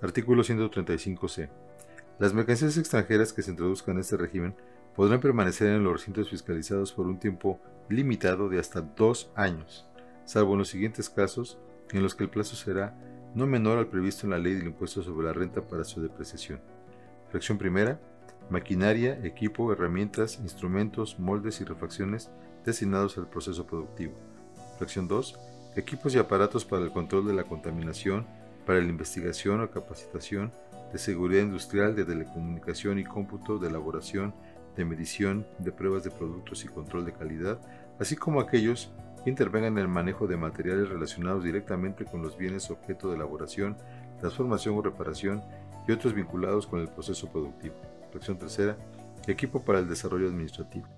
Artículo 135c. Las mercancías extranjeras que se introduzcan en este régimen podrán permanecer en los recintos fiscalizados por un tiempo limitado de hasta dos años, salvo en los siguientes casos en los que el plazo será no menor al previsto en la ley del impuesto sobre la renta para su depreciación. Fracción primera. Maquinaria, equipo, herramientas, instrumentos, moldes y refacciones destinados al proceso productivo. Fracción 2. Equipos y aparatos para el control de la contaminación, para la investigación o capacitación de seguridad industrial, de telecomunicación y cómputo, de elaboración, de medición, de pruebas de productos y control de calidad, así como aquellos que intervengan en el manejo de materiales relacionados directamente con los bienes objeto de elaboración, transformación o reparación y otros vinculados con el proceso productivo. Fracción tercera, equipo para el desarrollo administrativo.